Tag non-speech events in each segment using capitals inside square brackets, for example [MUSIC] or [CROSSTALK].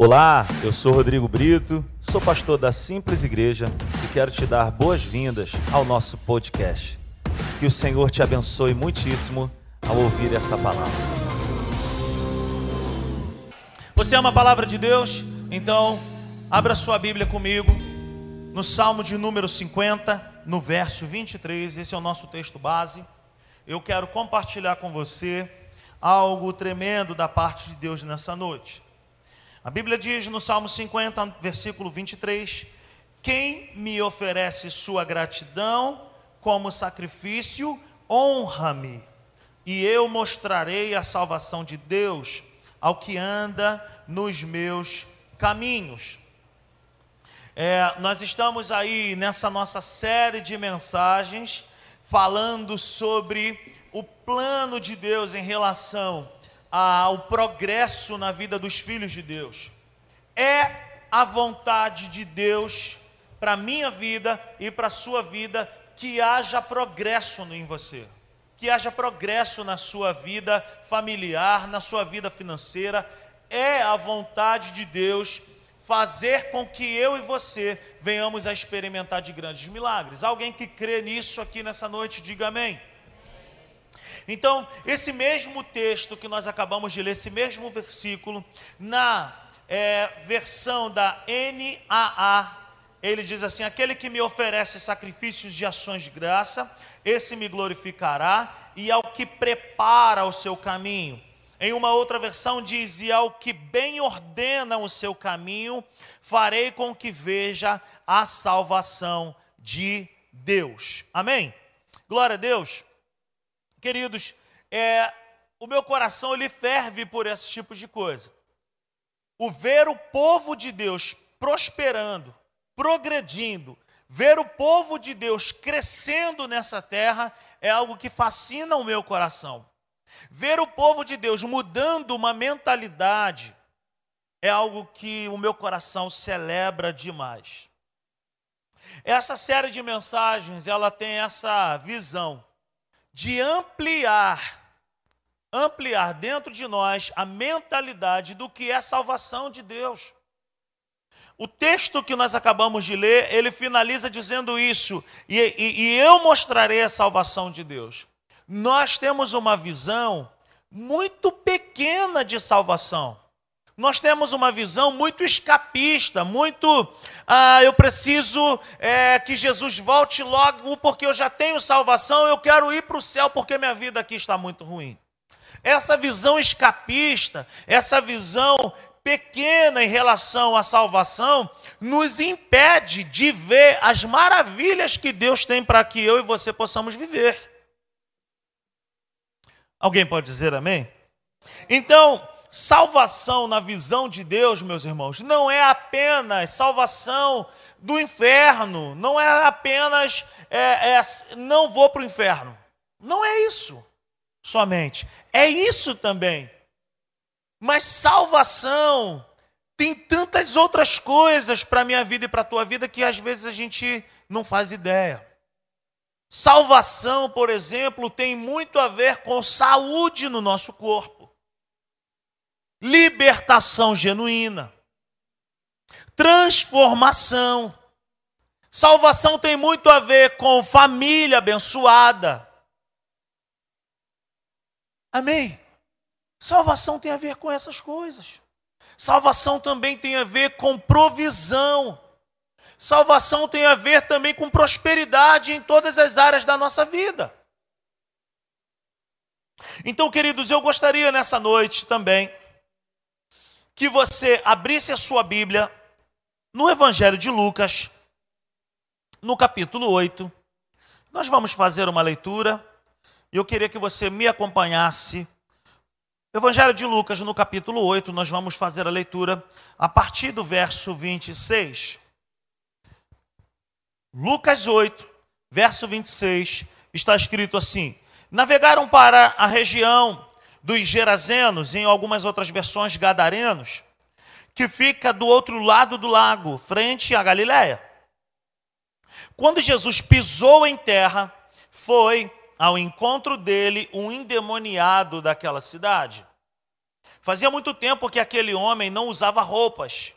Olá, eu sou Rodrigo Brito, sou pastor da Simples Igreja e quero te dar boas-vindas ao nosso podcast. Que o Senhor te abençoe muitíssimo ao ouvir essa palavra. Você ama a palavra de Deus? Então, abra sua Bíblia comigo no Salmo de número 50, no verso 23. Esse é o nosso texto base. Eu quero compartilhar com você algo tremendo da parte de Deus nessa noite. A Bíblia diz no Salmo 50, versículo 23: Quem me oferece sua gratidão como sacrifício, honra-me, e eu mostrarei a salvação de Deus ao que anda nos meus caminhos. É, nós estamos aí nessa nossa série de mensagens falando sobre o plano de Deus em relação ao progresso na vida dos filhos de Deus. É a vontade de Deus para minha vida e para sua vida que haja progresso em você, que haja progresso na sua vida familiar, na sua vida financeira. É a vontade de Deus fazer com que eu e você venhamos a experimentar de grandes milagres. Alguém que crê nisso aqui nessa noite, diga amém. Então, esse mesmo texto que nós acabamos de ler, esse mesmo versículo, na é, versão da NAA, ele diz assim: Aquele que me oferece sacrifícios de ações de graça, esse me glorificará, e ao que prepara o seu caminho. Em uma outra versão diz: E ao que bem ordena o seu caminho, farei com que veja a salvação de Deus. Amém? Glória a Deus. Queridos, é, o meu coração ele ferve por esse tipo de coisa. O ver o povo de Deus prosperando, progredindo, ver o povo de Deus crescendo nessa terra é algo que fascina o meu coração. Ver o povo de Deus mudando uma mentalidade é algo que o meu coração celebra demais. Essa série de mensagens, ela tem essa visão de ampliar, ampliar dentro de nós a mentalidade do que é salvação de Deus. O texto que nós acabamos de ler, ele finaliza dizendo isso, e, e, e eu mostrarei a salvação de Deus. Nós temos uma visão muito pequena de salvação. Nós temos uma visão muito escapista, muito. Ah, eu preciso é, que Jesus volte logo, porque eu já tenho salvação, eu quero ir para o céu, porque minha vida aqui está muito ruim. Essa visão escapista, essa visão pequena em relação à salvação, nos impede de ver as maravilhas que Deus tem para que eu e você possamos viver. Alguém pode dizer amém? Então, salvação na visão de Deus, meus irmãos, não é apenas salvação do inferno, não é apenas é, é, não vou para o inferno. Não é isso somente. É isso também. Mas salvação tem tantas outras coisas para a minha vida e para a tua vida que às vezes a gente não faz ideia. Salvação, por exemplo, tem muito a ver com saúde no nosso corpo libertação genuína, transformação. Salvação tem muito a ver com família abençoada. Amém? Salvação tem a ver com essas coisas. Salvação também tem a ver com provisão. Salvação tem a ver também com prosperidade em todas as áreas da nossa vida. Então, queridos, eu gostaria nessa noite também que você abrisse a sua Bíblia no Evangelho de Lucas, no capítulo 8. Nós vamos fazer uma leitura e eu queria que você me acompanhasse. Evangelho de Lucas, no capítulo 8, nós vamos fazer a leitura a partir do verso 26. Lucas 8, verso 26, está escrito assim: Navegaram para a região dos Gerazenos, em algumas outras versões Gadarenos, que fica do outro lado do lago, frente à Galiléia. Quando Jesus pisou em terra, foi ao encontro dele um endemoniado daquela cidade. Fazia muito tempo que aquele homem não usava roupas,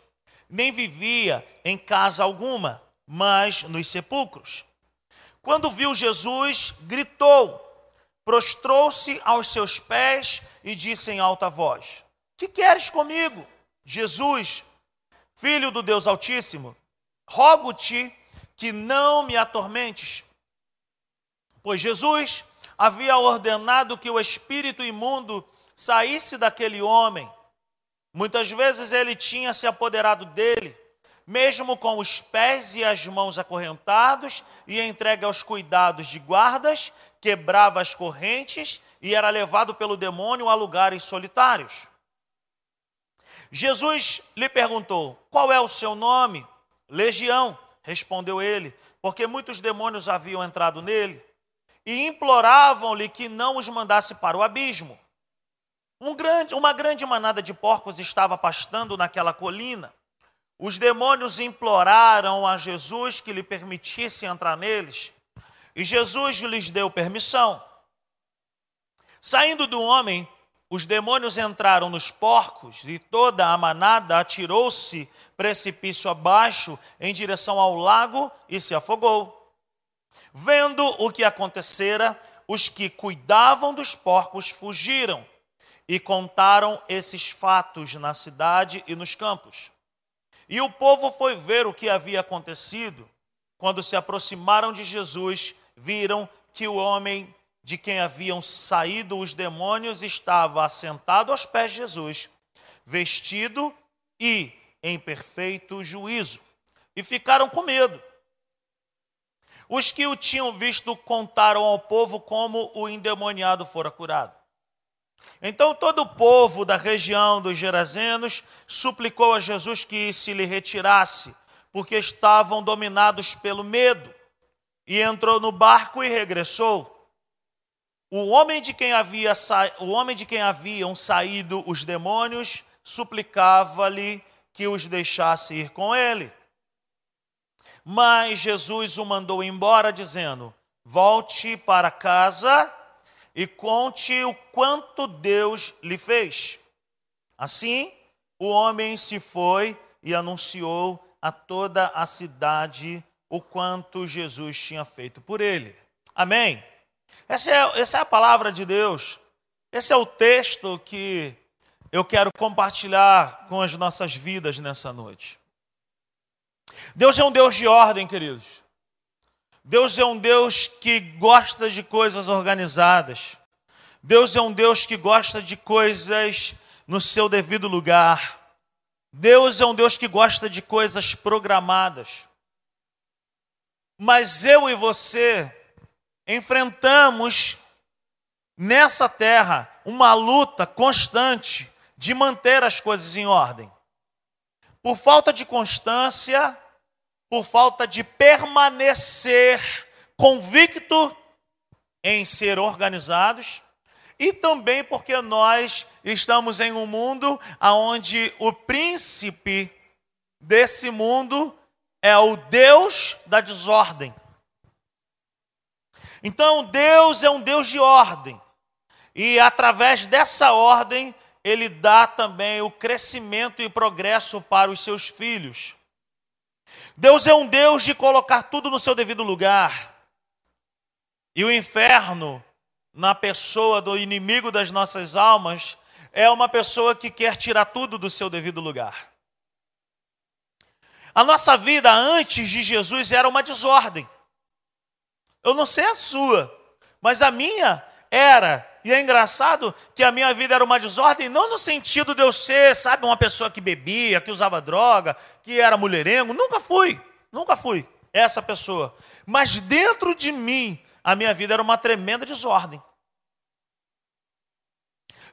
nem vivia em casa alguma, mas nos sepulcros. Quando viu Jesus, gritou, prostrou-se aos seus pés e disse em alta voz: Que queres comigo, Jesus, filho do Deus Altíssimo? Rogo-te que não me atormentes. Pois Jesus havia ordenado que o espírito imundo saísse daquele homem. Muitas vezes ele tinha se apoderado dele, mesmo com os pés e as mãos acorrentados e entregue aos cuidados de guardas, quebrava as correntes e era levado pelo demônio a lugares solitários. Jesus lhe perguntou: Qual é o seu nome? Legião, respondeu ele, porque muitos demônios haviam entrado nele e imploravam-lhe que não os mandasse para o abismo. Um grande, uma grande manada de porcos estava pastando naquela colina. Os demônios imploraram a Jesus que lhe permitisse entrar neles, e Jesus lhes deu permissão. Saindo do homem, os demônios entraram nos porcos e toda a manada atirou-se precipício abaixo em direção ao lago e se afogou. Vendo o que acontecera, os que cuidavam dos porcos fugiram e contaram esses fatos na cidade e nos campos. E o povo foi ver o que havia acontecido. Quando se aproximaram de Jesus, viram que o homem de quem haviam saído os demônios estava assentado aos pés de Jesus, vestido e em perfeito juízo, e ficaram com medo. Os que o tinham visto contaram ao povo como o endemoniado fora curado. Então todo o povo da região dos Gerazenos suplicou a Jesus que se lhe retirasse, porque estavam dominados pelo medo. E entrou no barco e regressou. O homem de quem havia o homem de quem haviam saído os demônios suplicava-lhe que os deixasse ir com ele. Mas Jesus o mandou embora dizendo: Volte para casa e conte o quanto Deus lhe fez. Assim, o homem se foi e anunciou a toda a cidade o quanto Jesus tinha feito por ele. Amém? Essa é, essa é a palavra de Deus. Esse é o texto que eu quero compartilhar com as nossas vidas nessa noite. Deus é um Deus de ordem, queridos. Deus é um Deus que gosta de coisas organizadas. Deus é um Deus que gosta de coisas no seu devido lugar. Deus é um Deus que gosta de coisas programadas. Mas eu e você enfrentamos nessa terra uma luta constante de manter as coisas em ordem. Por falta de constância, por falta de permanecer convicto em ser organizados, e também porque nós estamos em um mundo onde o príncipe desse mundo é o Deus da desordem. Então, Deus é um Deus de ordem. E através dessa ordem, ele dá também o crescimento e progresso para os seus filhos. Deus é um Deus de colocar tudo no seu devido lugar. E o inferno, na pessoa do inimigo das nossas almas, é uma pessoa que quer tirar tudo do seu devido lugar. A nossa vida antes de Jesus era uma desordem. Eu não sei a sua, mas a minha era. E é engraçado que a minha vida era uma desordem, não no sentido de eu ser, sabe, uma pessoa que bebia, que usava droga, que era mulherengo. Nunca fui, nunca fui essa pessoa. Mas dentro de mim, a minha vida era uma tremenda desordem.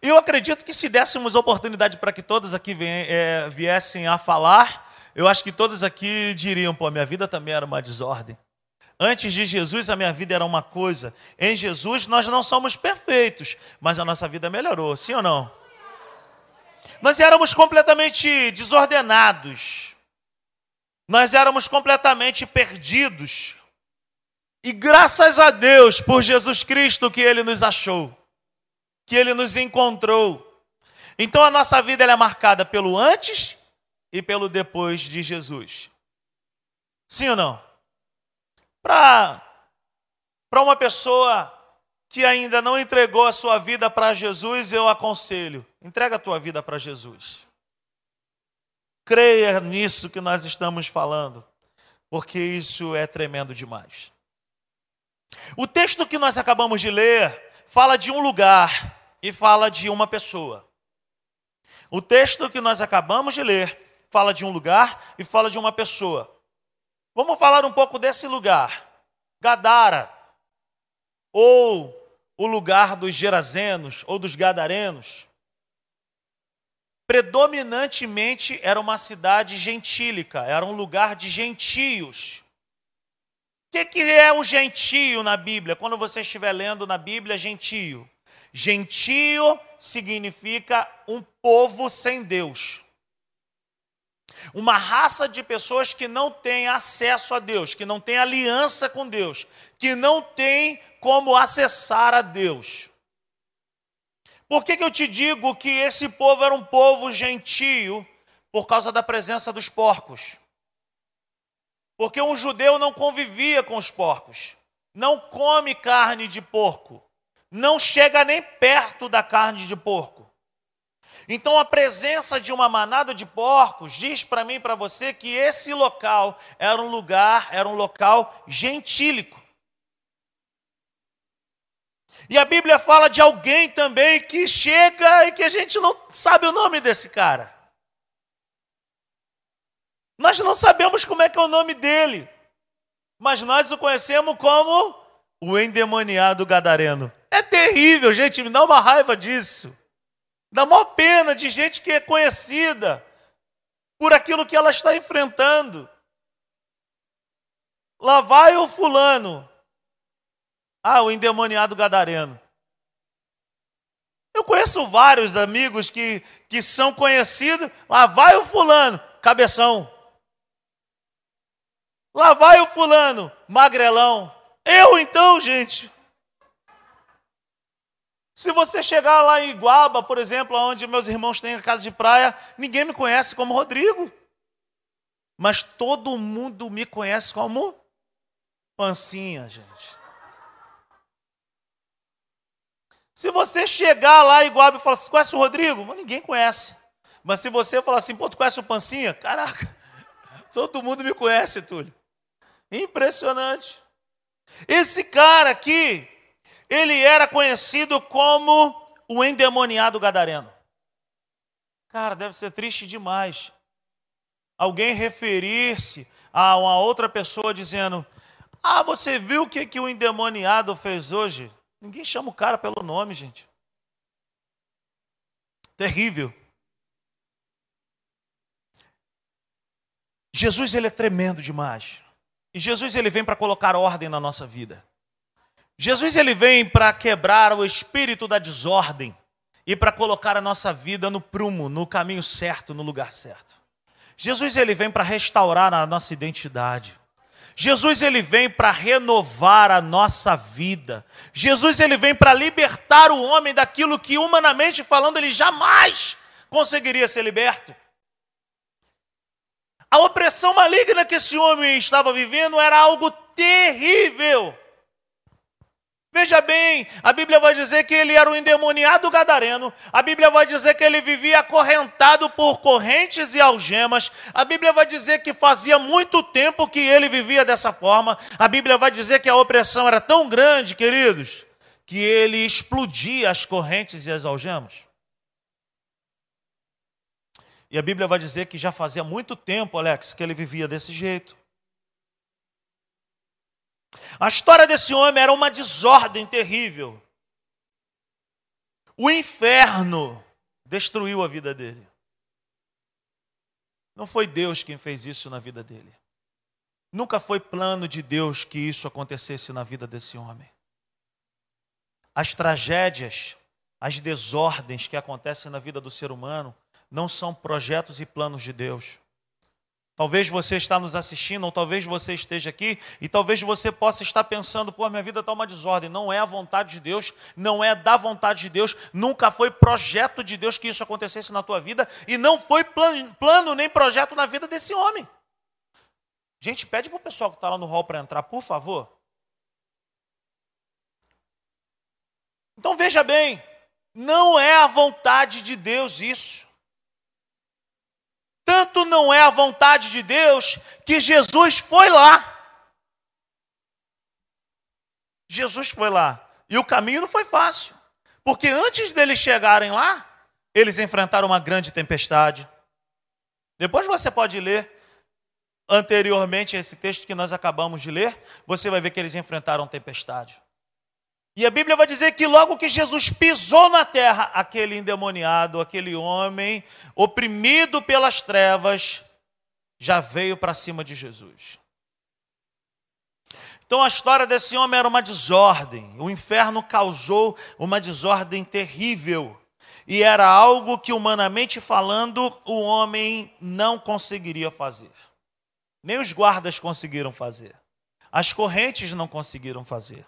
Eu acredito que se dessemos oportunidade para que todos aqui é, viessem a falar, eu acho que todos aqui diriam: pô, minha vida também era uma desordem. Antes de Jesus, a minha vida era uma coisa. Em Jesus, nós não somos perfeitos, mas a nossa vida melhorou, sim ou não? Nós éramos completamente desordenados. Nós éramos completamente perdidos. E graças a Deus por Jesus Cristo que ele nos achou, que ele nos encontrou. Então a nossa vida é marcada pelo antes e pelo depois de Jesus. Sim ou não? Para uma pessoa que ainda não entregou a sua vida para Jesus, eu aconselho: entrega a tua vida para Jesus. Creia nisso que nós estamos falando, porque isso é tremendo demais. O texto que nós acabamos de ler fala de um lugar e fala de uma pessoa. O texto que nós acabamos de ler fala de um lugar e fala de uma pessoa. Vamos falar um pouco desse lugar. Gadara, ou o lugar dos Gerazenos, ou dos Gadarenos. Predominantemente era uma cidade gentílica, era um lugar de gentios. O que, que é o gentio na Bíblia? Quando você estiver lendo na Bíblia, gentio. Gentio significa um povo sem Deus. Uma raça de pessoas que não tem acesso a Deus, que não tem aliança com Deus, que não tem como acessar a Deus. Por que, que eu te digo que esse povo era um povo gentio? Por causa da presença dos porcos. Porque um judeu não convivia com os porcos, não come carne de porco, não chega nem perto da carne de porco. Então a presença de uma manada de porcos diz para mim e para você que esse local era um lugar, era um local gentílico. E a Bíblia fala de alguém também que chega e que a gente não sabe o nome desse cara. Nós não sabemos como é que é o nome dele, mas nós o conhecemos como o endemoniado gadareno. É terrível, gente, me dá uma raiva disso. Dá maior pena de gente que é conhecida por aquilo que ela está enfrentando. Lá vai o fulano. Ah, o endemoniado gadareno. Eu conheço vários amigos que, que são conhecidos. Lá vai o fulano, cabeção. Lá vai o fulano, magrelão. Eu então, gente. Se você chegar lá em Iguaba, por exemplo, onde meus irmãos têm a casa de praia, ninguém me conhece como Rodrigo. Mas todo mundo me conhece como Pancinha, gente. Se você chegar lá em Iguaba e falar assim, conhece o Rodrigo? Ninguém conhece. Mas se você falar assim, pô, tu conhece o Pancinha? Caraca, [LAUGHS] todo mundo me conhece, Túlio. Impressionante. Esse cara aqui, ele era conhecido como o endemoniado gadareno. Cara, deve ser triste demais. Alguém referir-se a uma outra pessoa dizendo: Ah, você viu o que, que o endemoniado fez hoje? Ninguém chama o cara pelo nome, gente. Terrível. Jesus ele é tremendo demais. E Jesus ele vem para colocar ordem na nossa vida. Jesus ele vem para quebrar o espírito da desordem e para colocar a nossa vida no prumo, no caminho certo, no lugar certo. Jesus ele vem para restaurar a nossa identidade. Jesus ele vem para renovar a nossa vida. Jesus ele vem para libertar o homem daquilo que humanamente falando ele jamais conseguiria ser liberto. A opressão maligna que esse homem estava vivendo era algo terrível. Veja bem, a Bíblia vai dizer que ele era um endemoniado gadareno, a Bíblia vai dizer que ele vivia acorrentado por correntes e algemas, a Bíblia vai dizer que fazia muito tempo que ele vivia dessa forma, a Bíblia vai dizer que a opressão era tão grande, queridos, que ele explodia as correntes e as algemas. E a Bíblia vai dizer que já fazia muito tempo, Alex, que ele vivia desse jeito. A história desse homem era uma desordem terrível. O inferno destruiu a vida dele. Não foi Deus quem fez isso na vida dele. Nunca foi plano de Deus que isso acontecesse na vida desse homem. As tragédias, as desordens que acontecem na vida do ser humano não são projetos e planos de Deus. Talvez você está nos assistindo, ou talvez você esteja aqui, e talvez você possa estar pensando, pô, minha vida está uma desordem. Não é a vontade de Deus, não é da vontade de Deus, nunca foi projeto de Deus que isso acontecesse na tua vida, e não foi plano, plano nem projeto na vida desse homem. Gente, pede para o pessoal que está lá no hall para entrar, por favor. Então veja bem, não é a vontade de Deus isso. Não é a vontade de Deus que Jesus foi lá. Jesus foi lá. E o caminho não foi fácil. Porque antes deles chegarem lá, eles enfrentaram uma grande tempestade. Depois você pode ler anteriormente esse texto que nós acabamos de ler, você vai ver que eles enfrentaram tempestade. E a Bíblia vai dizer que logo que Jesus pisou na terra, aquele endemoniado, aquele homem oprimido pelas trevas, já veio para cima de Jesus. Então a história desse homem era uma desordem. O inferno causou uma desordem terrível. E era algo que, humanamente falando, o homem não conseguiria fazer. Nem os guardas conseguiram fazer. As correntes não conseguiram fazer.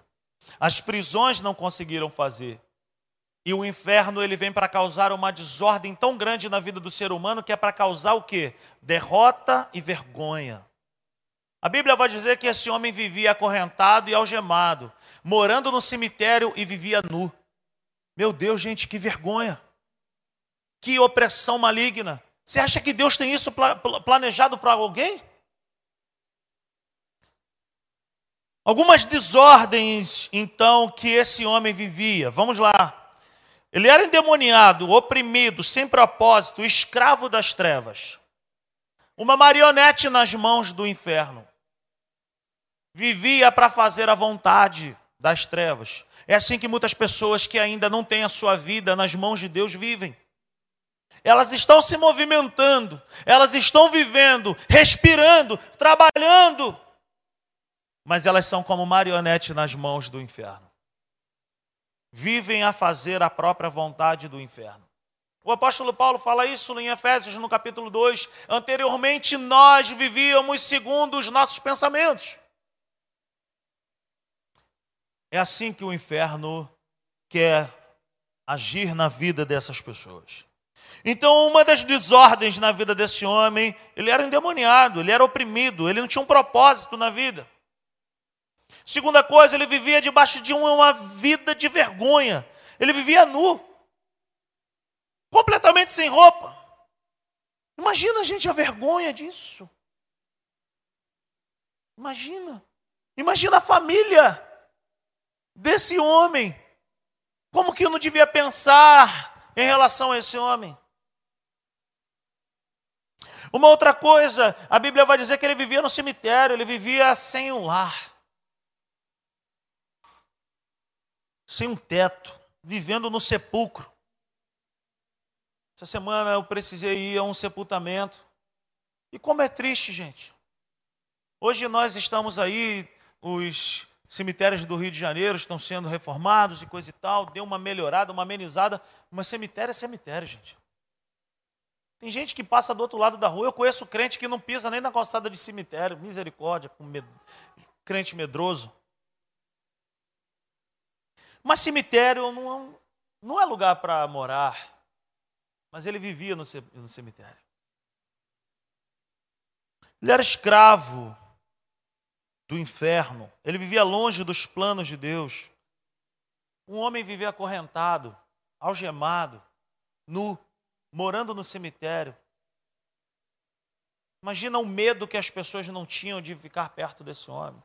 As prisões não conseguiram fazer. E o inferno ele vem para causar uma desordem tão grande na vida do ser humano que é para causar o quê? Derrota e vergonha. A Bíblia vai dizer que esse homem vivia acorrentado e algemado, morando no cemitério e vivia nu. Meu Deus, gente, que vergonha. Que opressão maligna. Você acha que Deus tem isso planejado para alguém? Algumas desordens, então, que esse homem vivia. Vamos lá. Ele era endemoniado, oprimido, sem propósito, escravo das trevas. Uma marionete nas mãos do inferno. Vivia para fazer a vontade das trevas. É assim que muitas pessoas que ainda não têm a sua vida nas mãos de Deus vivem. Elas estão se movimentando, elas estão vivendo, respirando, trabalhando, mas elas são como marionete nas mãos do inferno. Vivem a fazer a própria vontade do inferno. O apóstolo Paulo fala isso em Efésios, no capítulo 2. Anteriormente nós vivíamos segundo os nossos pensamentos. É assim que o inferno quer agir na vida dessas pessoas. Então, uma das desordens na vida desse homem, ele era endemoniado, ele era oprimido, ele não tinha um propósito na vida. Segunda coisa, ele vivia debaixo de uma vida de vergonha. Ele vivia nu, completamente sem roupa. Imagina, gente, a vergonha disso. Imagina. Imagina a família desse homem. Como que eu não devia pensar em relação a esse homem? Uma outra coisa, a Bíblia vai dizer que ele vivia no cemitério, ele vivia sem um lar. Sem um teto, vivendo no sepulcro. Essa semana eu precisei ir a um sepultamento. E como é triste, gente. Hoje nós estamos aí, os cemitérios do Rio de Janeiro estão sendo reformados e coisa e tal, deu uma melhorada, uma amenizada, mas cemitério é cemitério, gente. Tem gente que passa do outro lado da rua, eu conheço crente que não pisa nem na calçada de cemitério, misericórdia, com crente medroso. Mas cemitério não, não é lugar para morar. Mas ele vivia no cemitério. Ele era escravo do inferno. Ele vivia longe dos planos de Deus. Um homem vivia acorrentado, algemado, nu, morando no cemitério. Imagina o medo que as pessoas não tinham de ficar perto desse homem.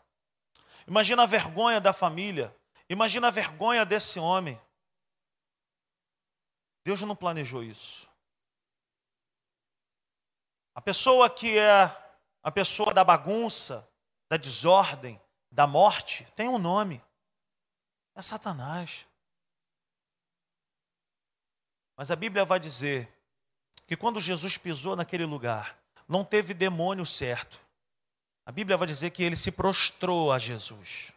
Imagina a vergonha da família. Imagina a vergonha desse homem. Deus não planejou isso. A pessoa que é a pessoa da bagunça, da desordem, da morte, tem um nome. É Satanás. Mas a Bíblia vai dizer que quando Jesus pisou naquele lugar, não teve demônio certo. A Bíblia vai dizer que ele se prostrou a Jesus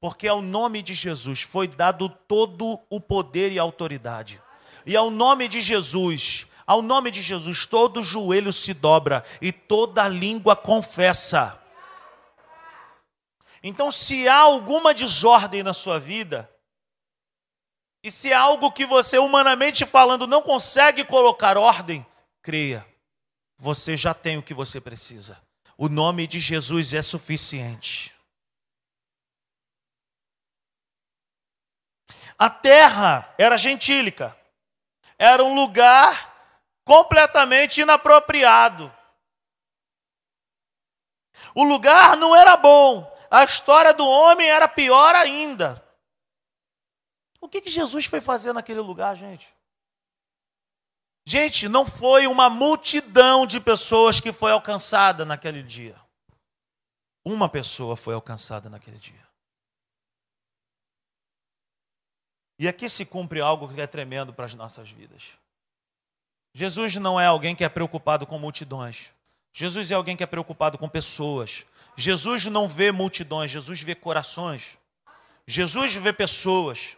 porque ao nome de Jesus foi dado todo o poder e autoridade. E ao nome de Jesus, ao nome de Jesus, todo joelho se dobra e toda língua confessa. Então, se há alguma desordem na sua vida, e se há algo que você, humanamente falando, não consegue colocar ordem, creia, você já tem o que você precisa. O nome de Jesus é suficiente. A terra era gentílica, era um lugar completamente inapropriado. O lugar não era bom, a história do homem era pior ainda. O que, que Jesus foi fazer naquele lugar, gente? Gente, não foi uma multidão de pessoas que foi alcançada naquele dia. Uma pessoa foi alcançada naquele dia. E aqui se cumpre algo que é tremendo para as nossas vidas. Jesus não é alguém que é preocupado com multidões. Jesus é alguém que é preocupado com pessoas. Jesus não vê multidões, Jesus vê corações. Jesus vê pessoas.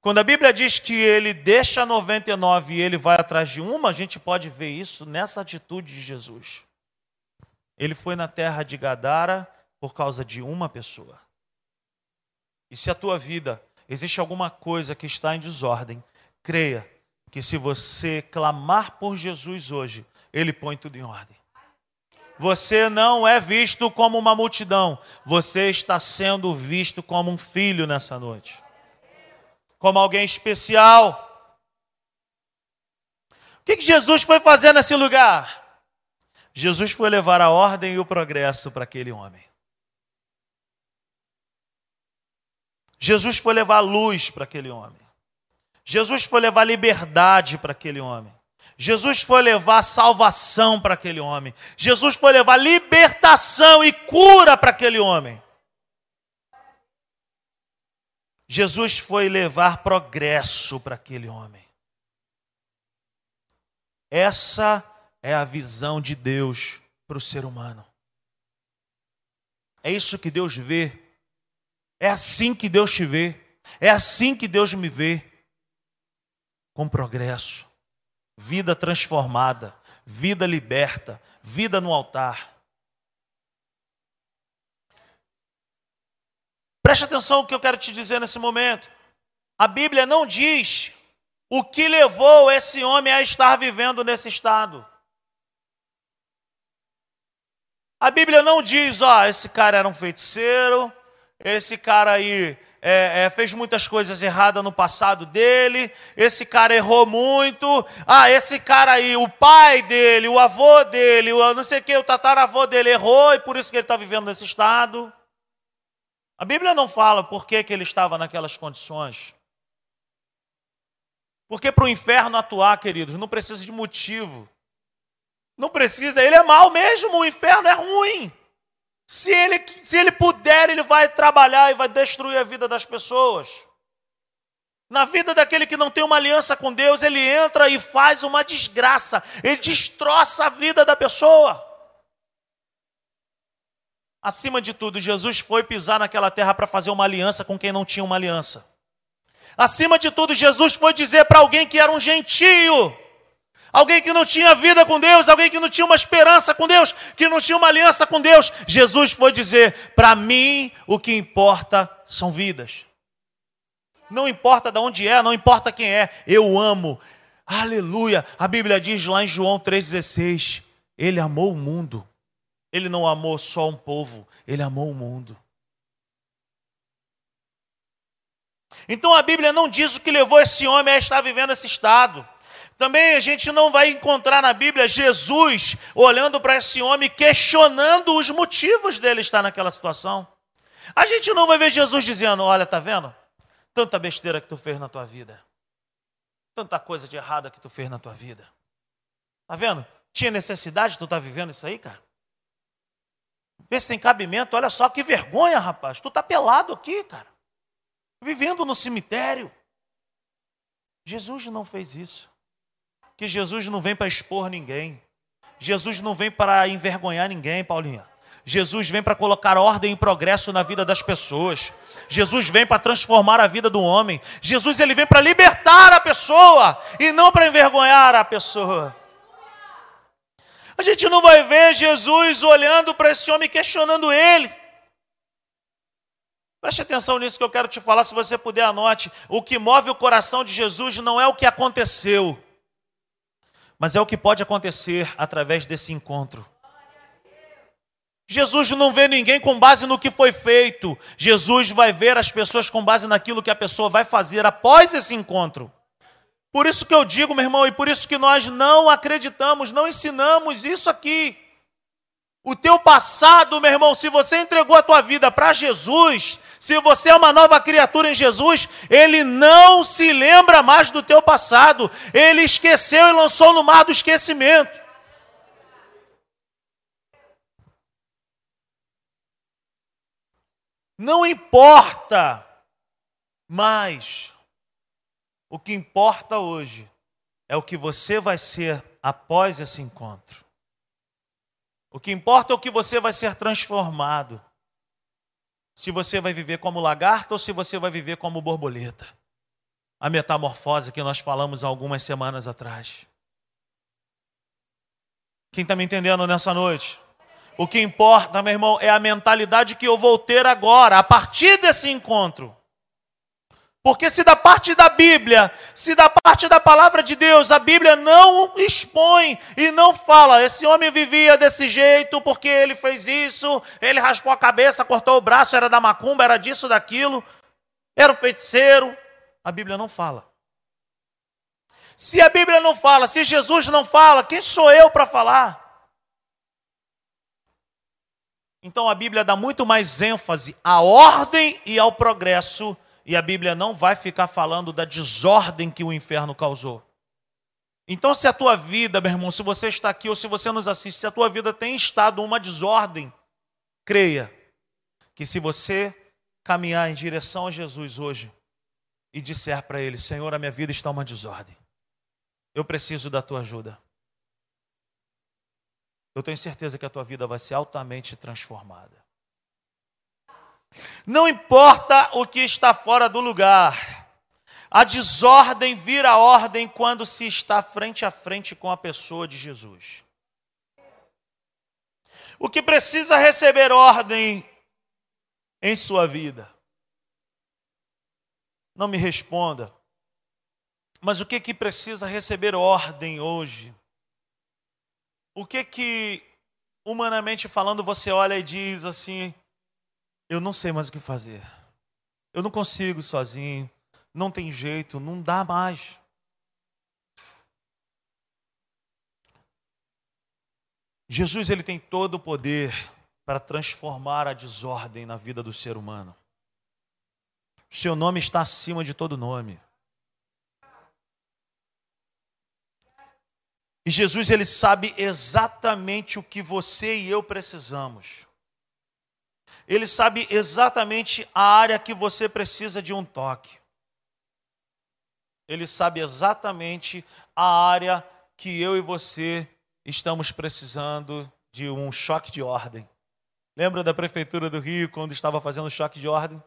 Quando a Bíblia diz que ele deixa 99 e ele vai atrás de uma, a gente pode ver isso nessa atitude de Jesus. Ele foi na terra de Gadara por causa de uma pessoa. E se a tua vida existe alguma coisa que está em desordem, creia que se você clamar por Jesus hoje, ele põe tudo em ordem. Você não é visto como uma multidão, você está sendo visto como um filho nessa noite como alguém especial. O que, Jesus foi fazer nesse lugar? Jesus foi levar a ordem e o progresso para aquele homem. Jesus foi levar luz para aquele homem. Jesus foi levar liberdade para aquele homem. Jesus foi levar salvação para aquele homem. Jesus foi levar libertação e cura para aquele homem. Jesus foi levar progresso para aquele homem. Essa é a visão de Deus para o ser humano. É isso que Deus vê. É assim que Deus te vê. É assim que Deus me vê. Com progresso, vida transformada, vida liberta, vida no altar. Preste atenção no que eu quero te dizer nesse momento. A Bíblia não diz o que levou esse homem a estar vivendo nesse estado. A Bíblia não diz, ó, esse cara era um feiticeiro, esse cara aí é, é, fez muitas coisas erradas no passado dele, esse cara errou muito, ah, esse cara aí, o pai dele, o avô dele, o não sei o que, o tataravô dele errou e por isso que ele está vivendo nesse estado. A Bíblia não fala por que, que ele estava naquelas condições. Porque para o inferno atuar, queridos, não precisa de motivo. Não precisa, ele é mau mesmo, o inferno é ruim. Se ele, se ele puder, ele vai trabalhar e vai destruir a vida das pessoas. Na vida daquele que não tem uma aliança com Deus, ele entra e faz uma desgraça, ele destroça a vida da pessoa. Acima de tudo, Jesus foi pisar naquela terra para fazer uma aliança com quem não tinha uma aliança. Acima de tudo, Jesus foi dizer para alguém que era um gentio, alguém que não tinha vida com Deus, alguém que não tinha uma esperança com Deus, que não tinha uma aliança com Deus. Jesus foi dizer: para mim, o que importa são vidas. Não importa de onde é, não importa quem é, eu amo. Aleluia. A Bíblia diz lá em João 3,16: Ele amou o mundo ele não amou só um povo, ele amou o mundo. Então a Bíblia não diz o que levou esse homem a estar vivendo esse estado. Também a gente não vai encontrar na Bíblia Jesus olhando para esse homem questionando os motivos dele estar naquela situação. A gente não vai ver Jesus dizendo: Olha, tá vendo? Tanta besteira que tu fez na tua vida. Tanta coisa de errada que tu fez na tua vida. Tá vendo? Tinha necessidade de tu tá vivendo isso aí, cara? Vê se tem cabimento. Olha só que vergonha, rapaz. Tu tá pelado aqui, cara. Vivendo no cemitério. Jesus não fez isso. Que Jesus não vem para expor ninguém. Jesus não vem para envergonhar ninguém, Paulinha. Jesus vem para colocar ordem e progresso na vida das pessoas. Jesus vem para transformar a vida do homem. Jesus ele vem para libertar a pessoa e não para envergonhar a pessoa. A gente não vai ver Jesus olhando para esse homem questionando ele. Preste atenção nisso que eu quero te falar, se você puder, anote. O que move o coração de Jesus não é o que aconteceu, mas é o que pode acontecer através desse encontro. Jesus não vê ninguém com base no que foi feito. Jesus vai ver as pessoas com base naquilo que a pessoa vai fazer após esse encontro. Por isso que eu digo, meu irmão, e por isso que nós não acreditamos, não ensinamos isso aqui. O teu passado, meu irmão, se você entregou a tua vida para Jesus, se você é uma nova criatura em Jesus, ele não se lembra mais do teu passado. Ele esqueceu e lançou no mar do esquecimento. Não importa mais. O que importa hoje é o que você vai ser após esse encontro. O que importa é o que você vai ser transformado. Se você vai viver como lagarto ou se você vai viver como borboleta. A metamorfose que nós falamos algumas semanas atrás. Quem está me entendendo nessa noite? O que importa, meu irmão, é a mentalidade que eu vou ter agora, a partir desse encontro. Porque se da parte da Bíblia, se da parte da palavra de Deus, a Bíblia não expõe e não fala, esse homem vivia desse jeito porque ele fez isso, ele raspou a cabeça, cortou o braço, era da macumba, era disso, daquilo, era um feiticeiro. A Bíblia não fala. Se a Bíblia não fala, se Jesus não fala, quem sou eu para falar? Então a Bíblia dá muito mais ênfase à ordem e ao progresso, e a Bíblia não vai ficar falando da desordem que o inferno causou. Então, se a tua vida, meu irmão, se você está aqui ou se você nos assiste, se a tua vida tem estado uma desordem, creia que se você caminhar em direção a Jesus hoje e disser para Ele: Senhor, a minha vida está uma desordem, eu preciso da tua ajuda eu tenho certeza que a tua vida vai ser altamente transformada. Não importa o que está fora do lugar, a desordem vira ordem quando se está frente a frente com a pessoa de Jesus. O que precisa receber ordem em sua vida? Não me responda. Mas o que que precisa receber ordem hoje? O que que, humanamente falando, você olha e diz assim: eu não sei mais o que fazer. Eu não consigo sozinho. Não tem jeito, não dá mais. Jesus ele tem todo o poder para transformar a desordem na vida do ser humano. O seu nome está acima de todo nome. E Jesus ele sabe exatamente o que você e eu precisamos. Ele sabe exatamente a área que você precisa de um toque. Ele sabe exatamente a área que eu e você estamos precisando de um choque de ordem. Lembra da prefeitura do Rio quando estava fazendo choque de ordem?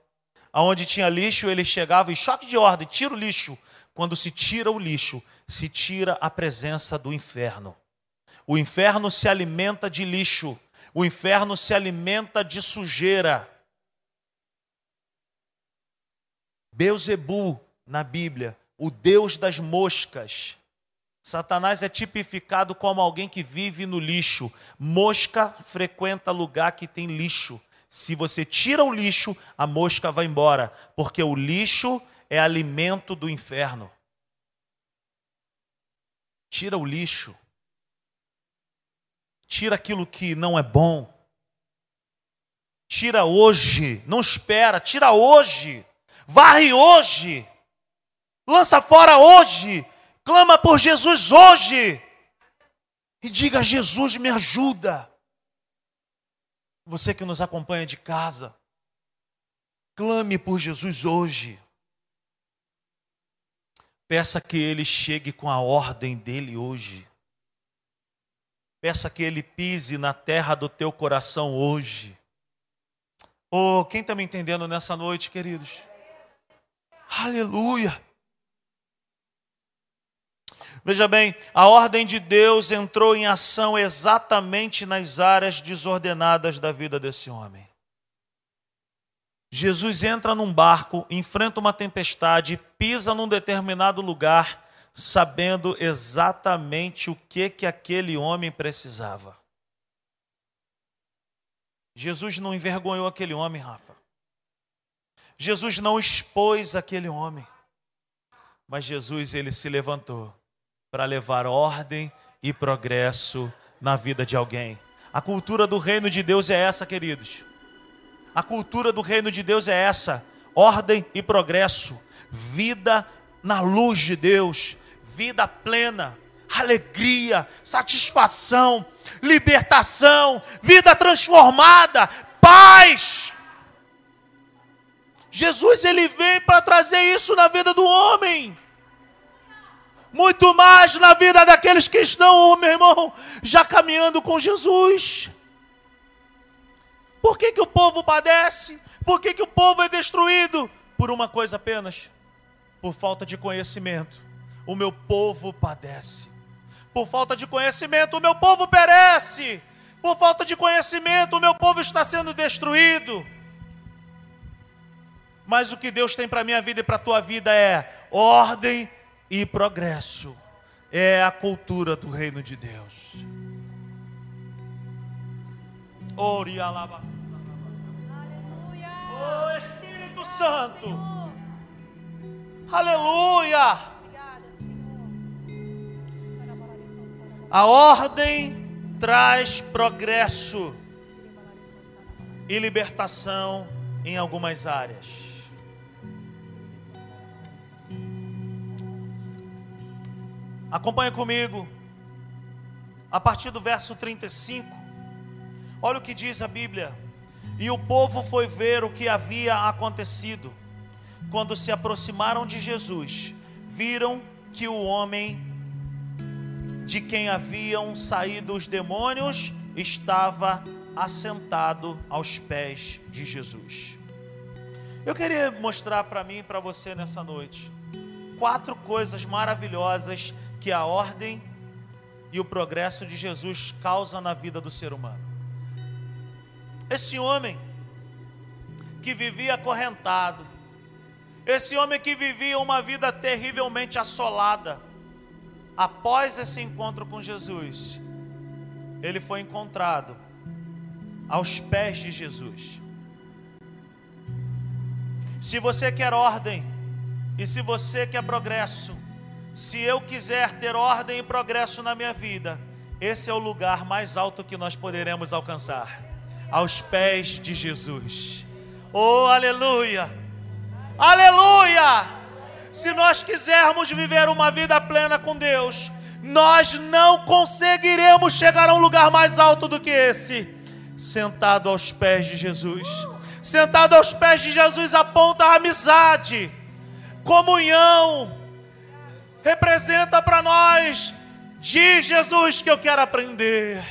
Aonde tinha lixo, ele chegava e choque de ordem, tira o lixo. Quando se tira o lixo, se tira a presença do inferno. O inferno se alimenta de lixo, o inferno se alimenta de sujeira. Beuzebu, na Bíblia, o Deus das moscas. Satanás é tipificado como alguém que vive no lixo. Mosca frequenta lugar que tem lixo. Se você tira o lixo, a mosca vai embora, porque o lixo é alimento do inferno. Tira o lixo. Tira aquilo que não é bom. Tira hoje, não espera, tira hoje. Varre hoje. Lança fora hoje. Clama por Jesus hoje. E diga: Jesus, me ajuda. Você que nos acompanha de casa, clame por Jesus hoje. Peça que ele chegue com a ordem dele hoje. Peça que Ele pise na terra do teu coração hoje. Oh, quem está me entendendo nessa noite, queridos? Aleluia. Veja bem, a ordem de Deus entrou em ação exatamente nas áreas desordenadas da vida desse homem. Jesus entra num barco, enfrenta uma tempestade, pisa num determinado lugar, sabendo exatamente o que que aquele homem precisava. Jesus não envergonhou aquele homem, Rafa. Jesus não expôs aquele homem. Mas Jesus ele se levantou para levar ordem e progresso na vida de alguém. A cultura do reino de Deus é essa, queridos. A cultura do reino de Deus é essa: ordem e progresso, vida na luz de Deus, vida plena, alegria, satisfação, libertação, vida transformada, paz. Jesus ele vem para trazer isso na vida do homem. Muito mais na vida daqueles que estão, meu irmão, já caminhando com Jesus. Por que, que o povo padece? Por que, que o povo é destruído? Por uma coisa apenas: por falta de conhecimento. O meu povo padece. Por falta de conhecimento, o meu povo perece. Por falta de conhecimento, o meu povo está sendo destruído. Mas o que Deus tem para a minha vida e para a tua vida é ordem e progresso. É a cultura do reino de Deus. Orialaba. Oh Espírito Santo. Aleluia. A ordem traz progresso e libertação em algumas áreas. Acompanhe comigo, a partir do verso 35. Olha o que diz a Bíblia. E o povo foi ver o que havia acontecido. Quando se aproximaram de Jesus, viram que o homem de quem haviam saído os demônios estava assentado aos pés de Jesus. Eu queria mostrar para mim e para você nessa noite quatro coisas maravilhosas que a ordem e o progresso de Jesus causam na vida do ser humano. Esse homem que vivia acorrentado, esse homem que vivia uma vida terrivelmente assolada, após esse encontro com Jesus, ele foi encontrado aos pés de Jesus. Se você quer ordem e se você quer progresso, se eu quiser ter ordem e progresso na minha vida, esse é o lugar mais alto que nós poderemos alcançar aos pés de Jesus. Oh, aleluia! Aleluia! Se nós quisermos viver uma vida plena com Deus, nós não conseguiremos chegar a um lugar mais alto do que esse, sentado aos pés de Jesus. Sentado aos pés de Jesus aponta a amizade, comunhão, representa para nós, diz Jesus que eu quero aprender.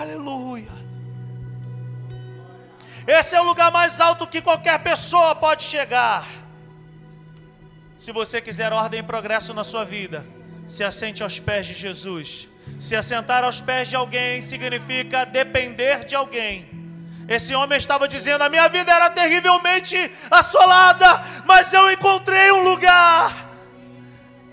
Aleluia. Esse é o lugar mais alto que qualquer pessoa pode chegar. Se você quiser ordem e progresso na sua vida, se assente aos pés de Jesus. Se assentar aos pés de alguém significa depender de alguém. Esse homem estava dizendo: a minha vida era terrivelmente assolada, mas eu encontrei um lugar.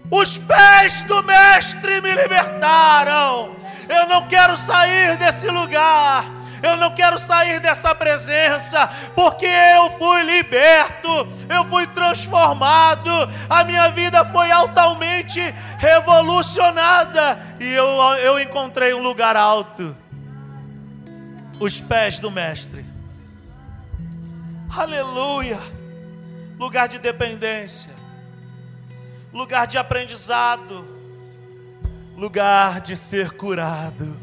Os pés do Mestre me libertaram. Eu não quero sair desse lugar. Eu não quero sair dessa presença, porque eu fui liberto, eu fui transformado, a minha vida foi altamente revolucionada e eu, eu encontrei um lugar alto os pés do Mestre. Aleluia! Lugar de dependência, lugar de aprendizado lugar de ser curado.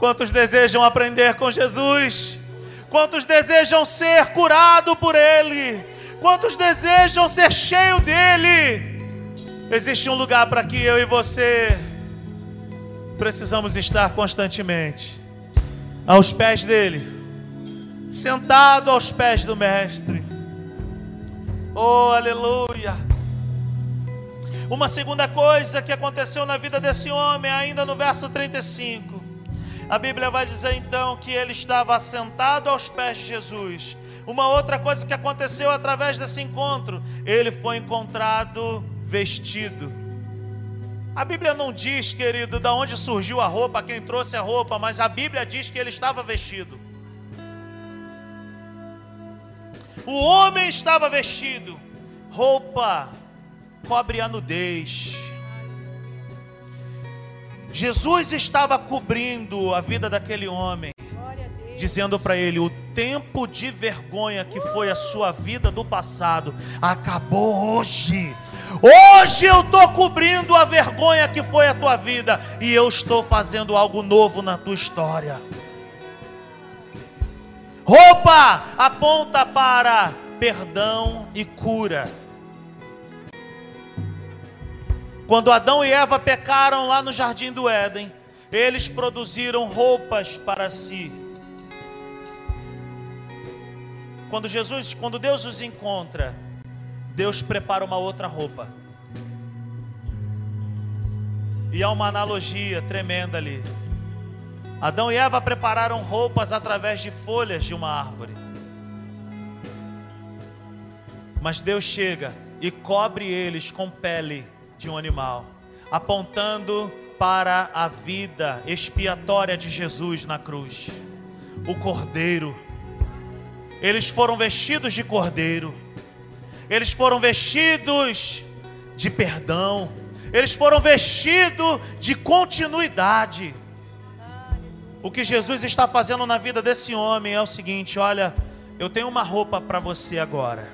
Quantos desejam aprender com Jesus? Quantos desejam ser curado por Ele? Quantos desejam ser cheio dele? Existe um lugar para que eu e você precisamos estar constantemente aos pés dele, sentado aos pés do Mestre. Oh, aleluia! Uma segunda coisa que aconteceu na vida desse homem, ainda no verso 35. A Bíblia vai dizer então que ele estava sentado aos pés de Jesus. Uma outra coisa que aconteceu através desse encontro, ele foi encontrado vestido. A Bíblia não diz, querido, de onde surgiu a roupa, quem trouxe a roupa, mas a Bíblia diz que ele estava vestido. O homem estava vestido, roupa cobre a nudez. Jesus estava cobrindo a vida daquele homem, dizendo para ele: o tempo de vergonha que foi a sua vida do passado acabou hoje. Hoje eu estou cobrindo a vergonha que foi a tua vida e eu estou fazendo algo novo na tua história. Roupa aponta para perdão e cura. Quando Adão e Eva pecaram lá no jardim do Éden, eles produziram roupas para si. Quando Jesus, quando Deus os encontra, Deus prepara uma outra roupa. E há uma analogia tremenda ali. Adão e Eva prepararam roupas através de folhas de uma árvore. Mas Deus chega e cobre eles com pele de um animal, apontando para a vida expiatória de Jesus na cruz. O cordeiro. Eles foram vestidos de cordeiro. Eles foram vestidos de perdão. Eles foram vestidos de continuidade. O que Jesus está fazendo na vida desse homem é o seguinte: olha, eu tenho uma roupa para você agora.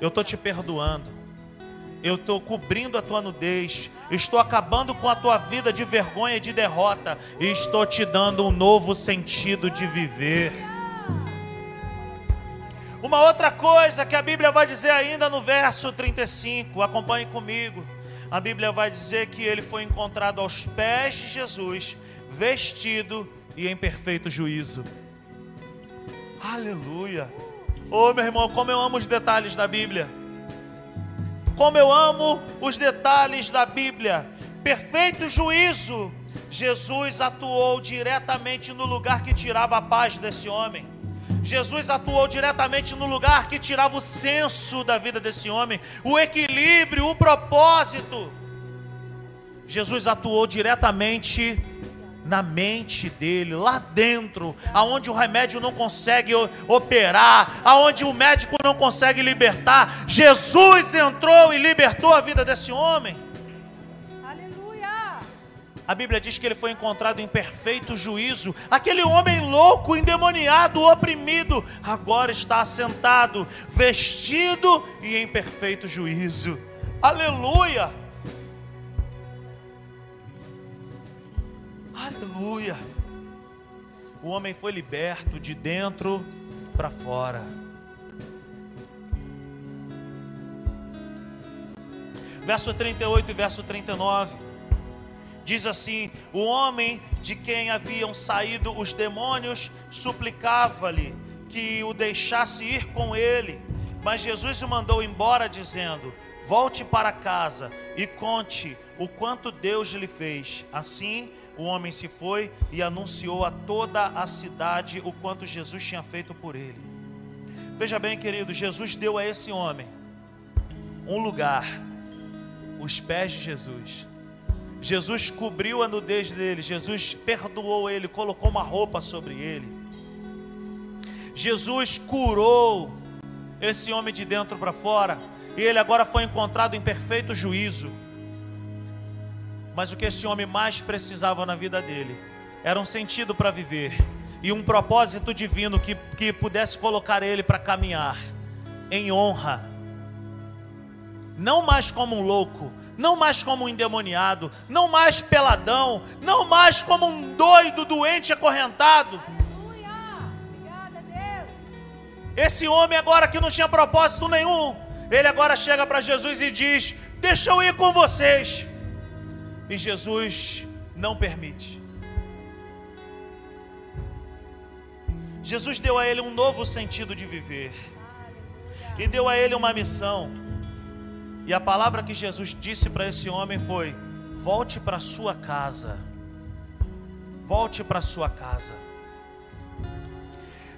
Eu estou te perdoando eu estou cobrindo a tua nudez, estou acabando com a tua vida de vergonha e de derrota, e estou te dando um novo sentido de viver. Uma outra coisa que a Bíblia vai dizer ainda no verso 35, acompanhe comigo. A Bíblia vai dizer que ele foi encontrado aos pés de Jesus, vestido e em perfeito juízo. Aleluia. Oh, meu irmão, como eu amo os detalhes da Bíblia. Como eu amo os detalhes da Bíblia. Perfeito juízo. Jesus atuou diretamente no lugar que tirava a paz desse homem. Jesus atuou diretamente no lugar que tirava o senso da vida desse homem, o equilíbrio, o propósito. Jesus atuou diretamente na mente dele, lá dentro, aonde o remédio não consegue operar, aonde o médico não consegue libertar, Jesus entrou e libertou a vida desse homem. Aleluia! A Bíblia diz que ele foi encontrado em perfeito juízo. Aquele homem louco, endemoniado, oprimido, agora está assentado, vestido e em perfeito juízo. Aleluia! Aleluia. O homem foi liberto de dentro para fora. Verso 38 e verso 39 diz assim: O homem de quem haviam saído os demônios suplicava-lhe que o deixasse ir com ele, mas Jesus o mandou embora, dizendo: Volte para casa e conte o quanto Deus lhe fez. Assim, o homem se foi e anunciou a toda a cidade o quanto Jesus tinha feito por ele. Veja bem, querido, Jesus deu a esse homem um lugar, os pés de Jesus. Jesus cobriu a nudez dele, Jesus perdoou ele, colocou uma roupa sobre ele. Jesus curou esse homem de dentro para fora, e ele agora foi encontrado em perfeito juízo. Mas o que esse homem mais precisava na vida dele era um sentido para viver e um propósito divino que, que pudesse colocar ele para caminhar em honra. Não mais como um louco, não mais como um endemoniado, não mais peladão, não mais como um doido, doente, acorrentado. Esse homem agora que não tinha propósito nenhum, ele agora chega para Jesus e diz: Deixa eu ir com vocês. E Jesus não permite. Jesus deu a ele um novo sentido de viver e deu a ele uma missão. E a palavra que Jesus disse para esse homem foi: volte para sua casa. Volte para sua casa.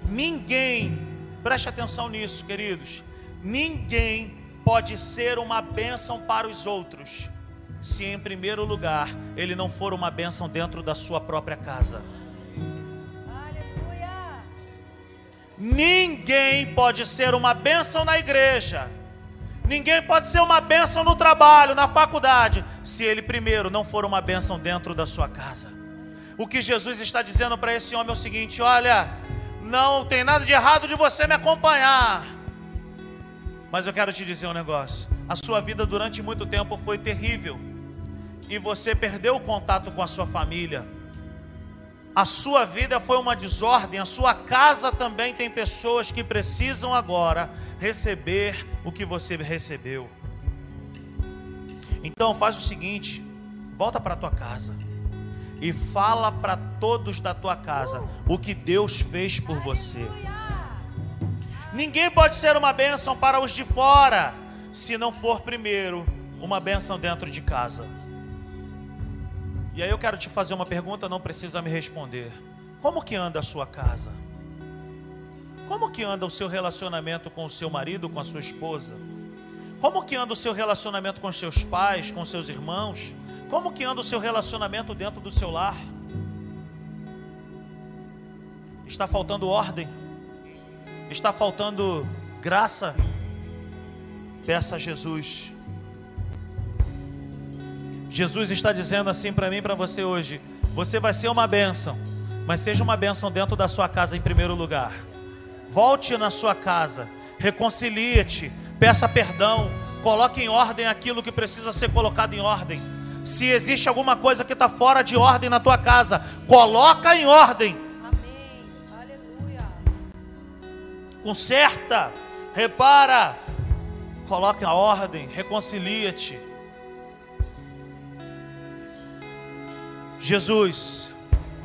Ninguém, preste atenção nisso, queridos. Ninguém pode ser uma bênção para os outros, se em primeiro lugar ele não for uma bênção dentro da sua própria casa. Aleluia. Ninguém pode ser uma bênção na igreja. Ninguém pode ser uma bênção no trabalho, na faculdade, se ele primeiro não for uma bênção dentro da sua casa. O que Jesus está dizendo para esse homem é o seguinte: olha, não tem nada de errado de você me acompanhar, mas eu quero te dizer um negócio. A sua vida durante muito tempo foi terrível. E você perdeu o contato com a sua família. A sua vida foi uma desordem, a sua casa também tem pessoas que precisam agora receber o que você recebeu. Então faz o seguinte, volta para tua casa e fala para todos da tua casa o que Deus fez por você. Ninguém pode ser uma bênção para os de fora, se não for primeiro uma bênção dentro de casa. E aí eu quero te fazer uma pergunta, não precisa me responder. Como que anda a sua casa? Como que anda o seu relacionamento com o seu marido, com a sua esposa? Como que anda o seu relacionamento com seus pais, com seus irmãos? Como que anda o seu relacionamento dentro do seu lar? Está faltando ordem? está faltando graça, peça a Jesus. Jesus está dizendo assim para mim para você hoje: você vai ser uma bênção, mas seja uma bênção dentro da sua casa em primeiro lugar. Volte na sua casa, reconcilie-te, peça perdão, coloque em ordem aquilo que precisa ser colocado em ordem. Se existe alguma coisa que está fora de ordem na tua casa, coloca em ordem conserta, repara, coloque a ordem, reconcilia-te. Jesus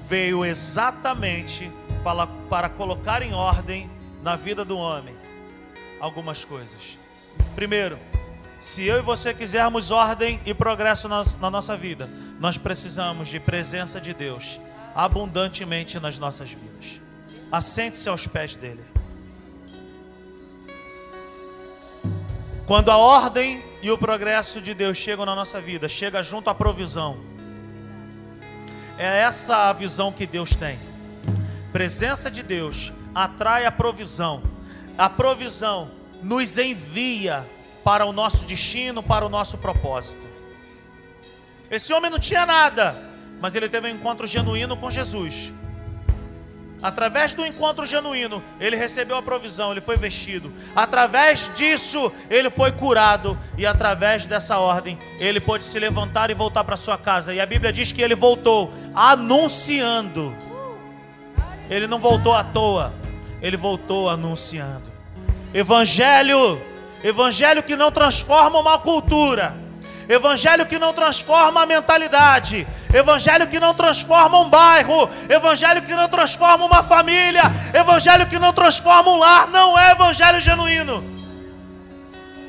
veio exatamente para, para colocar em ordem na vida do homem algumas coisas. Primeiro, se eu e você quisermos ordem e progresso na, na nossa vida, nós precisamos de presença de Deus abundantemente nas nossas vidas. Assente-se aos pés dele. Quando a ordem e o progresso de Deus chegam na nossa vida, chega junto à provisão. É essa a visão que Deus tem. Presença de Deus atrai a provisão. A provisão nos envia para o nosso destino, para o nosso propósito. Esse homem não tinha nada, mas ele teve um encontro genuíno com Jesus. Através do encontro genuíno, ele recebeu a provisão, ele foi vestido. Através disso, ele foi curado. E através dessa ordem, ele pôde se levantar e voltar para sua casa. E a Bíblia diz que ele voltou anunciando. Ele não voltou à toa, ele voltou anunciando. Evangelho, evangelho que não transforma uma cultura evangelho que não transforma a mentalidade, evangelho que não transforma um bairro, evangelho que não transforma uma família, evangelho que não transforma um lar, não é evangelho genuíno.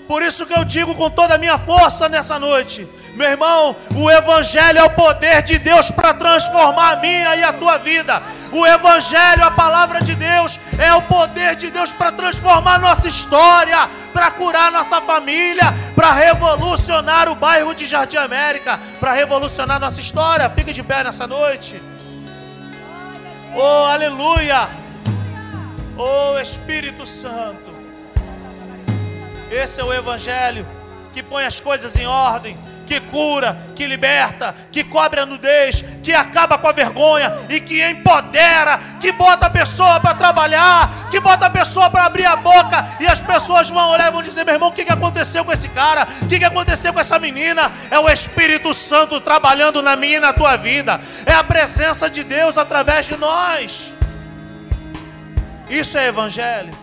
Por isso que eu digo com toda a minha força nessa noite, meu irmão, o Evangelho é o poder de Deus para transformar a minha e a tua vida. O Evangelho, a palavra de Deus, é o poder de Deus para transformar nossa história, para curar nossa família, para revolucionar o bairro de Jardim América, para revolucionar nossa história. Fique de pé nessa noite. Oh, aleluia! Oh, Espírito Santo. Esse é o Evangelho que põe as coisas em ordem que cura, que liberta, que cobre a nudez, que acaba com a vergonha e que empodera, que bota a pessoa para trabalhar, que bota a pessoa para abrir a boca e as pessoas vão olhar e vão dizer: meu irmão, o que, que aconteceu com esse cara? O que, que aconteceu com essa menina? É o Espírito Santo trabalhando na minha e na tua vida, é a presença de Deus através de nós. Isso é evangelho.